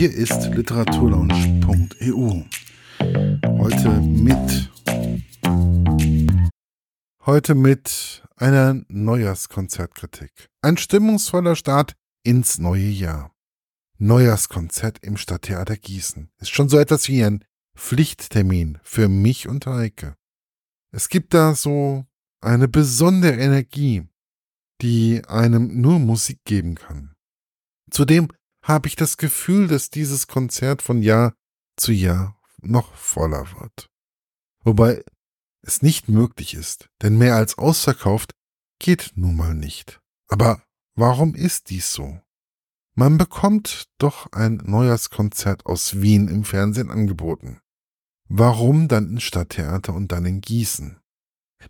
Hier ist literaturlaunch.eu. Heute mit heute mit einer Neujahrskonzertkritik. Ein stimmungsvoller Start ins neue Jahr. Neujahrskonzert im Stadttheater Gießen ist schon so etwas wie ein Pflichttermin für mich und Heike. Es gibt da so eine besondere Energie, die einem nur Musik geben kann. Zudem habe ich das Gefühl, dass dieses Konzert von Jahr zu Jahr noch voller wird. Wobei es nicht möglich ist, denn mehr als ausverkauft geht nun mal nicht. Aber warum ist dies so? Man bekommt doch ein Neujahrskonzert aus Wien im Fernsehen angeboten. Warum dann in Stadttheater und dann in Gießen?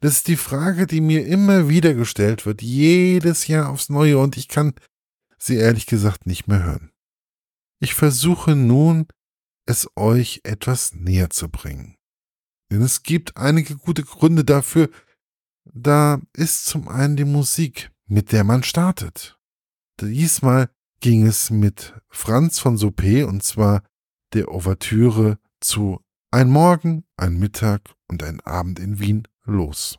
Das ist die Frage, die mir immer wieder gestellt wird, jedes Jahr aufs Neue, und ich kann sie ehrlich gesagt nicht mehr hören. Ich versuche nun, es euch etwas näher zu bringen. Denn es gibt einige gute Gründe dafür. Da ist zum einen die Musik, mit der man startet. Diesmal ging es mit Franz von Soupé und zwar der Ouvertüre zu Ein Morgen, ein Mittag und ein Abend in Wien los.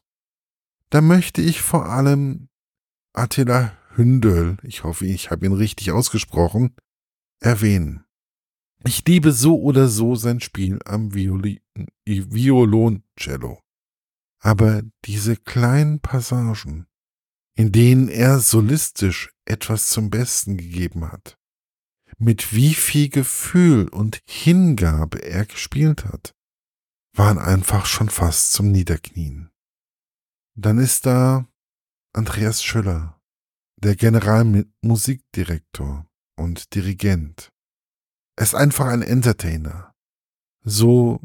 Da möchte ich vor allem Attila Hündel, ich hoffe, ich habe ihn richtig ausgesprochen, erwähnen. Ich liebe so oder so sein Spiel am Violi Violoncello. Aber diese kleinen Passagen, in denen er solistisch etwas zum Besten gegeben hat, mit wie viel Gefühl und Hingabe er gespielt hat, waren einfach schon fast zum Niederknien. Dann ist da Andreas Schüller, der Generalmusikdirektor und Dirigent. Er ist einfach ein Entertainer. So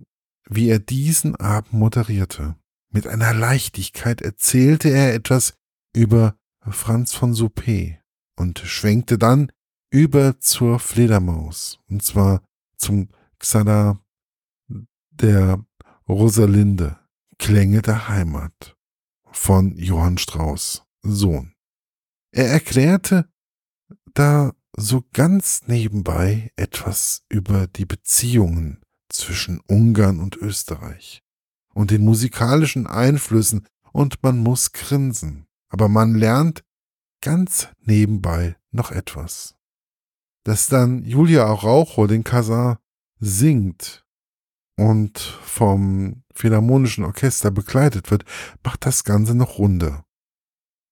wie er diesen Abend moderierte. Mit einer Leichtigkeit erzählte er etwas über Franz von Soupé und schwenkte dann über zur Fledermaus, und zwar zum Xada der Rosalinde, Klänge der Heimat von Johann Strauss, Sohn. Er erklärte da so ganz nebenbei etwas über die Beziehungen zwischen Ungarn und Österreich und den musikalischen Einflüssen und man muss grinsen, aber man lernt ganz nebenbei noch etwas. Dass dann Julia Araujo den Kasar singt und vom Philharmonischen Orchester begleitet wird, macht das Ganze noch runder.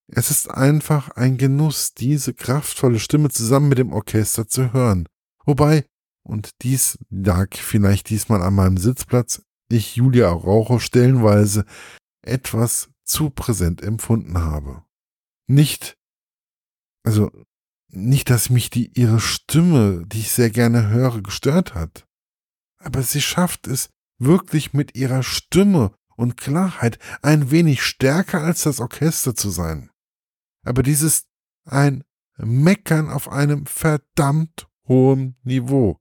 Es ist einfach ein Genuss, diese kraftvolle Stimme zusammen mit dem Orchester zu hören. Wobei, und dies lag vielleicht diesmal an meinem Sitzplatz, ich Julia Araujo stellenweise etwas zu präsent empfunden habe. Nicht, also nicht, dass mich die ihre Stimme, die ich sehr gerne höre, gestört hat aber sie schafft es wirklich mit ihrer Stimme und Klarheit ein wenig stärker als das Orchester zu sein. Aber dieses ein Meckern auf einem verdammt hohen Niveau,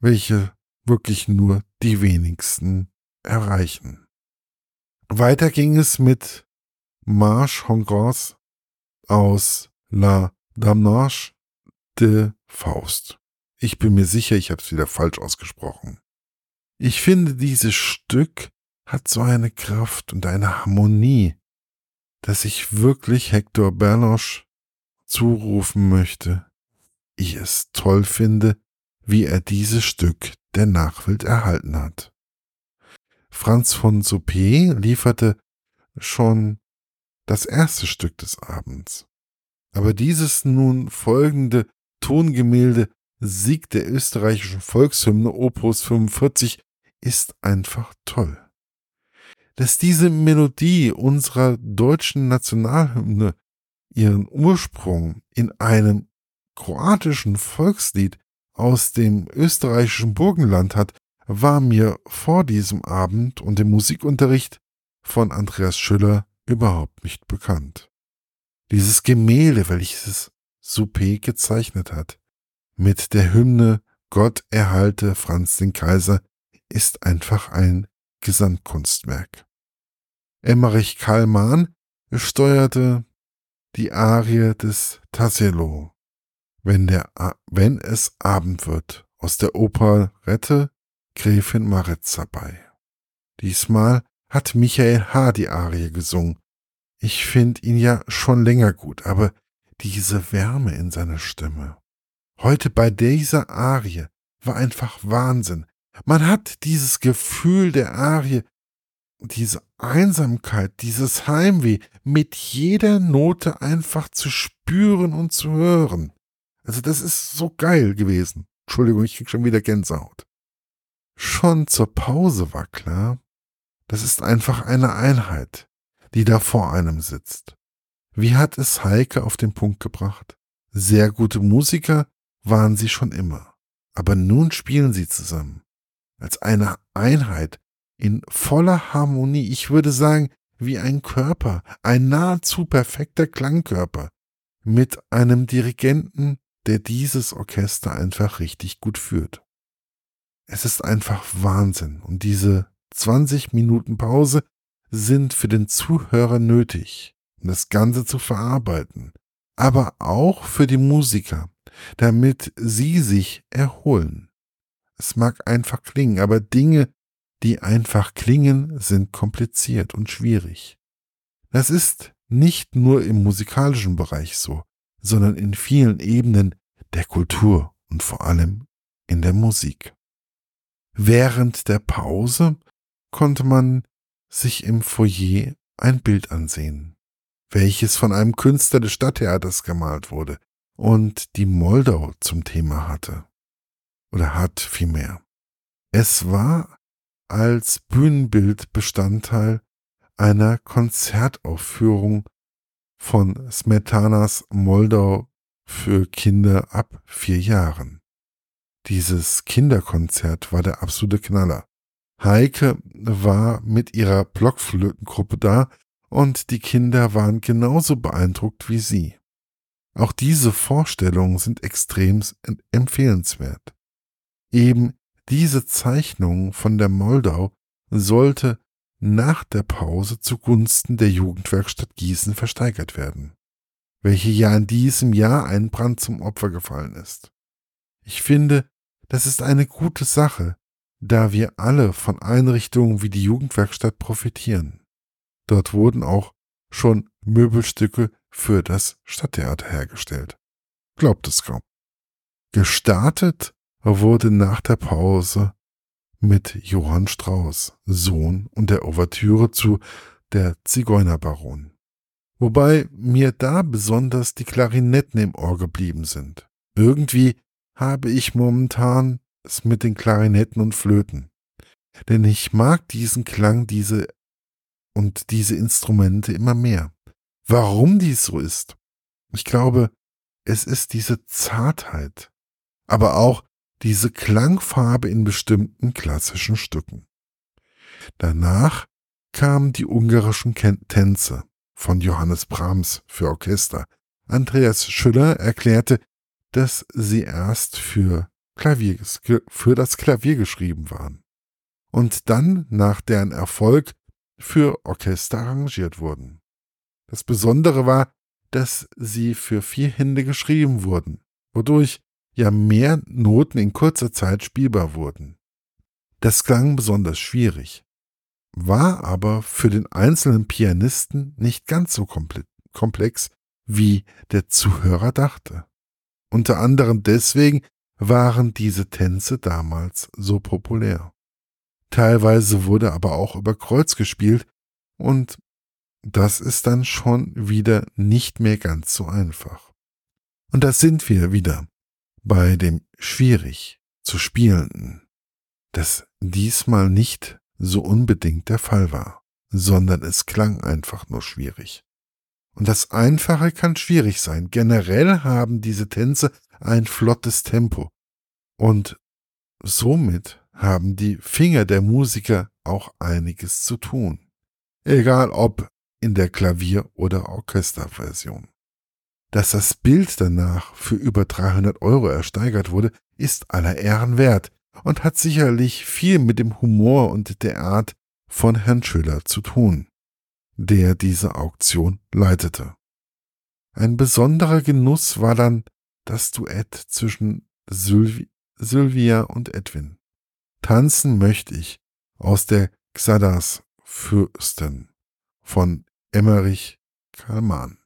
welche wirklich nur die wenigsten erreichen. Weiter ging es mit Marche Hongrois aus La Damnage de Faust. Ich bin mir sicher, ich habe es wieder falsch ausgesprochen. Ich finde, dieses Stück hat so eine Kraft und eine Harmonie, dass ich wirklich Hector Berloche zurufen möchte, ich es toll finde, wie er dieses Stück der Nachwelt erhalten hat. Franz von Soupé lieferte schon das erste Stück des Abends. Aber dieses nun folgende Tongemälde Sieg der österreichischen Volkshymne Opus 45 ist einfach toll. Dass diese Melodie unserer deutschen Nationalhymne ihren Ursprung in einem kroatischen Volkslied aus dem österreichischen Burgenland hat, war mir vor diesem Abend und dem Musikunterricht von Andreas Schüller überhaupt nicht bekannt. Dieses Gemälde, welches Soupé gezeichnet hat, mit der Hymne Gott erhalte Franz den Kaiser ist einfach ein Gesamtkunstwerk. Emmerich Kallmann steuerte die Arie des Tassilo, wenn, der, wenn es Abend wird, aus der Operette Gräfin Maritza bei. Diesmal hat Michael H. die Arie gesungen. Ich finde ihn ja schon länger gut, aber diese Wärme in seiner Stimme. Heute bei dieser Arie war einfach Wahnsinn. Man hat dieses Gefühl der Arie, diese Einsamkeit, dieses Heimweh mit jeder Note einfach zu spüren und zu hören. Also das ist so geil gewesen. Entschuldigung, ich krieg schon wieder Gänsehaut. Schon zur Pause war klar, das ist einfach eine Einheit, die da vor einem sitzt. Wie hat es Heike auf den Punkt gebracht? Sehr gute Musiker waren sie schon immer. Aber nun spielen sie zusammen. Als eine Einheit in voller Harmonie. Ich würde sagen, wie ein Körper, ein nahezu perfekter Klangkörper. Mit einem Dirigenten, der dieses Orchester einfach richtig gut führt. Es ist einfach Wahnsinn und diese 20 Minuten Pause sind für den Zuhörer nötig, um das Ganze zu verarbeiten, aber auch für die Musiker, damit sie sich erholen. Es mag einfach klingen, aber Dinge, die einfach klingen, sind kompliziert und schwierig. Das ist nicht nur im musikalischen Bereich so, sondern in vielen Ebenen der Kultur und vor allem in der Musik. Während der Pause konnte man sich im Foyer ein Bild ansehen, welches von einem Künstler des Stadttheaters gemalt wurde und die Moldau zum Thema hatte. Oder hat vielmehr. Es war als Bühnenbild Bestandteil einer Konzertaufführung von Smetanas Moldau für Kinder ab vier Jahren. Dieses Kinderkonzert war der absolute Knaller. Heike war mit ihrer Blockflötengruppe da und die Kinder waren genauso beeindruckt wie sie. Auch diese Vorstellungen sind extrem empfehlenswert. Eben diese Zeichnung von der Moldau sollte nach der Pause zugunsten der Jugendwerkstatt Gießen versteigert werden, welche ja in diesem Jahr ein Brand zum Opfer gefallen ist. Ich finde, das ist eine gute Sache, da wir alle von Einrichtungen wie die Jugendwerkstatt profitieren. Dort wurden auch schon Möbelstücke für das Stadttheater hergestellt. Glaubt es kaum. Gestartet wurde nach der Pause mit Johann Strauß, Sohn und der Ouvertüre zu Der Zigeunerbaron. Wobei mir da besonders die Klarinetten im Ohr geblieben sind. Irgendwie habe ich momentan es mit den Klarinetten und Flöten. Denn ich mag diesen Klang, diese und diese Instrumente immer mehr. Warum dies so ist? Ich glaube, es ist diese Zartheit, aber auch diese Klangfarbe in bestimmten klassischen Stücken. Danach kamen die ungarischen Tänze von Johannes Brahms für Orchester. Andreas Schüller erklärte, dass sie erst für Klavier, für das Klavier geschrieben waren und dann nach deren Erfolg für Orchester arrangiert wurden. Das Besondere war, dass sie für vier Hände geschrieben wurden, wodurch ja mehr Noten in kurzer Zeit spielbar wurden. Das klang besonders schwierig, war aber für den einzelnen Pianisten nicht ganz so komplex, wie der Zuhörer dachte. Unter anderem deswegen, waren diese Tänze damals so populär. Teilweise wurde aber auch über Kreuz gespielt und das ist dann schon wieder nicht mehr ganz so einfach. Und da sind wir wieder bei dem schwierig zu spielenden, das diesmal nicht so unbedingt der Fall war, sondern es klang einfach nur schwierig. Und das Einfache kann schwierig sein. Generell haben diese Tänze ein flottes Tempo. Und somit haben die Finger der Musiker auch einiges zu tun. Egal ob in der Klavier- oder Orchesterversion. Dass das Bild danach für über 300 Euro ersteigert wurde, ist aller Ehren wert und hat sicherlich viel mit dem Humor und der Art von Herrn Schüller zu tun, der diese Auktion leitete. Ein besonderer Genuss war dann das Duett zwischen Sylvie, Sylvia und Edwin. Tanzen möchte ich aus der Xadas Fürsten von Emmerich Kalman.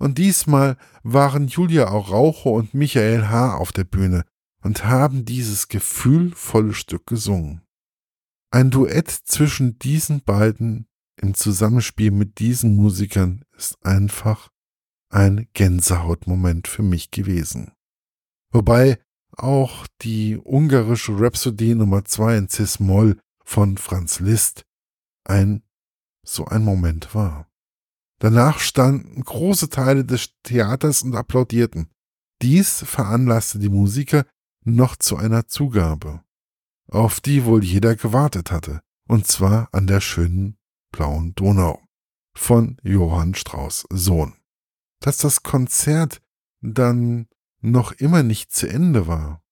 Und diesmal waren Julia Araujo und Michael H. auf der Bühne und haben dieses gefühlvolle Stück gesungen. Ein Duett zwischen diesen beiden im Zusammenspiel mit diesen Musikern ist einfach ein Gänsehautmoment für mich gewesen. Wobei auch die ungarische Rhapsody Nummer 2 in Cis-Moll von Franz Liszt ein so ein Moment war. Danach standen große Teile des Theaters und applaudierten. Dies veranlasste die Musiker noch zu einer Zugabe, auf die wohl jeder gewartet hatte, und zwar an der schönen blauen Donau von Johann Strauß Sohn. Dass das Konzert dann noch immer nicht zu Ende war,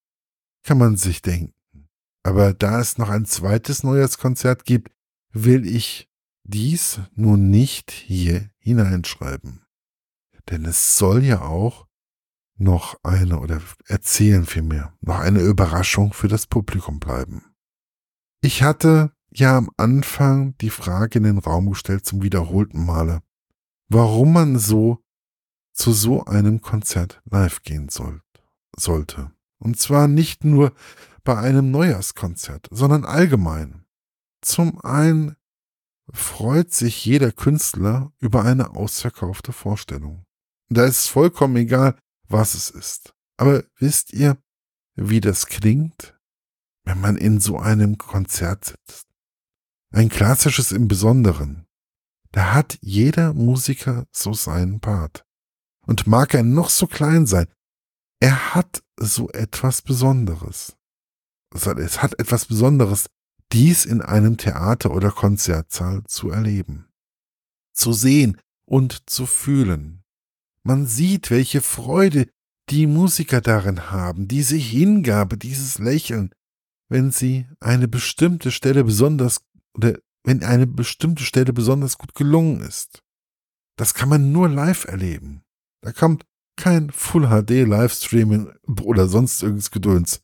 kann man sich denken. Aber da es noch ein zweites Neujahrskonzert gibt, will ich dies nun nicht hier hineinschreiben. Denn es soll ja auch noch eine, oder erzählen vielmehr, noch eine Überraschung für das Publikum bleiben. Ich hatte ja am Anfang die Frage in den Raum gestellt zum wiederholten Male, warum man so zu so einem Konzert live gehen soll, sollte. Und zwar nicht nur bei einem Neujahrskonzert, sondern allgemein. Zum einen freut sich jeder Künstler über eine ausverkaufte Vorstellung. Da ist es vollkommen egal, was es ist. Aber wisst ihr, wie das klingt, wenn man in so einem Konzert sitzt? Ein klassisches im Besonderen. Da hat jeder Musiker so seinen Part. Und mag er noch so klein sein, er hat so etwas Besonderes. Es hat etwas Besonderes, dies in einem Theater oder Konzertsaal zu erleben, zu sehen und zu fühlen. Man sieht, welche Freude die Musiker darin haben, diese Hingabe, dieses Lächeln, wenn sie eine bestimmte Stelle besonders oder wenn eine bestimmte Stelle besonders gut gelungen ist. Das kann man nur live erleben. Da kommt kein Full HD Livestreaming oder sonst irgendwas Gedöns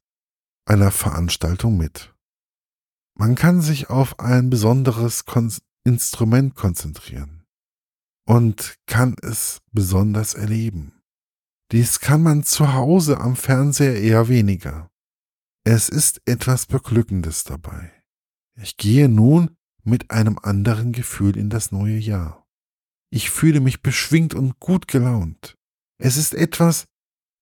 einer Veranstaltung mit. Man kann sich auf ein besonderes Kon Instrument konzentrieren und kann es besonders erleben. Dies kann man zu Hause am Fernseher eher weniger. Es ist etwas Beglückendes dabei. Ich gehe nun mit einem anderen Gefühl in das neue Jahr. Ich fühle mich beschwingt und gut gelaunt. Es ist etwas,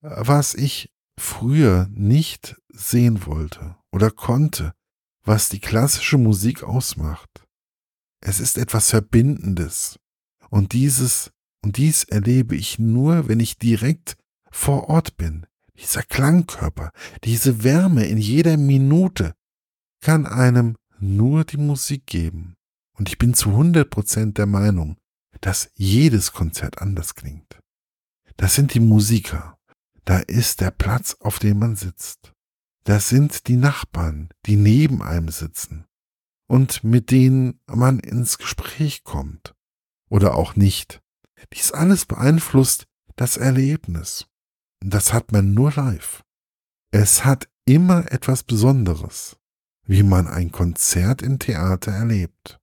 was ich früher nicht sehen wollte oder konnte, was die klassische Musik ausmacht. Es ist etwas Verbindendes. Und dieses, und dies erlebe ich nur, wenn ich direkt vor Ort bin. Dieser Klangkörper, diese Wärme in jeder Minute kann einem nur die Musik geben. Und ich bin zu 100% der Meinung, dass jedes Konzert anders klingt. Das sind die Musiker. Da ist der Platz, auf dem man sitzt. Das sind die Nachbarn, die neben einem sitzen und mit denen man ins Gespräch kommt oder auch nicht. Dies alles beeinflusst das Erlebnis. Das hat man nur live. Es hat immer etwas Besonderes, wie man ein Konzert im Theater erlebt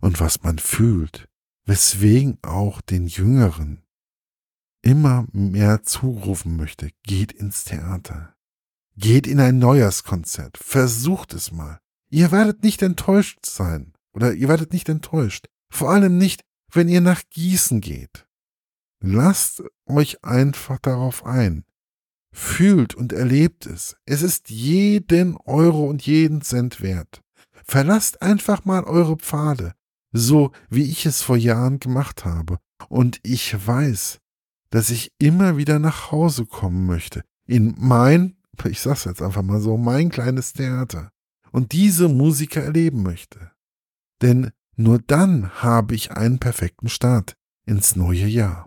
und was man fühlt, weswegen auch den Jüngeren immer mehr zurufen möchte, geht ins Theater. Geht in ein Neujahrskonzert. Versucht es mal. Ihr werdet nicht enttäuscht sein. Oder ihr werdet nicht enttäuscht. Vor allem nicht, wenn ihr nach Gießen geht. Lasst euch einfach darauf ein. Fühlt und erlebt es. Es ist jeden Euro und jeden Cent wert. Verlasst einfach mal eure Pfade, so wie ich es vor Jahren gemacht habe. Und ich weiß, dass ich immer wieder nach Hause kommen möchte. In mein ich sag's jetzt einfach mal so, mein kleines Theater und diese Musiker erleben möchte. Denn nur dann habe ich einen perfekten Start ins neue Jahr.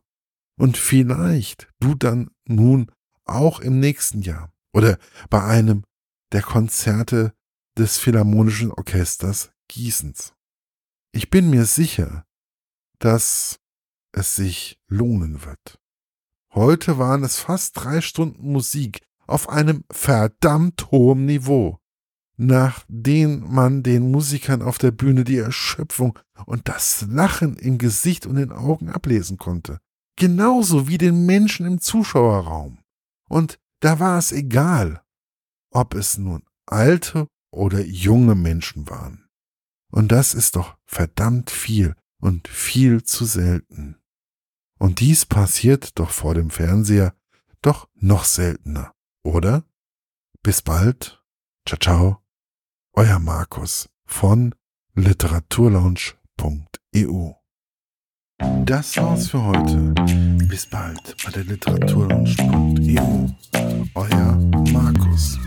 Und vielleicht du dann nun auch im nächsten Jahr oder bei einem der Konzerte des Philharmonischen Orchesters Gießens. Ich bin mir sicher, dass es sich lohnen wird. Heute waren es fast drei Stunden Musik auf einem verdammt hohen Niveau, nach dem man den Musikern auf der Bühne die Erschöpfung und das Lachen im Gesicht und den Augen ablesen konnte. Genauso wie den Menschen im Zuschauerraum. Und da war es egal, ob es nun alte oder junge Menschen waren. Und das ist doch verdammt viel und viel zu selten. Und dies passiert doch vor dem Fernseher doch noch seltener, oder? Bis bald. Ciao, ciao. Euer Markus von literaturlaunch.eu. Das war's für heute. Bis bald bei der literaturlaunch.eu. Euer Markus.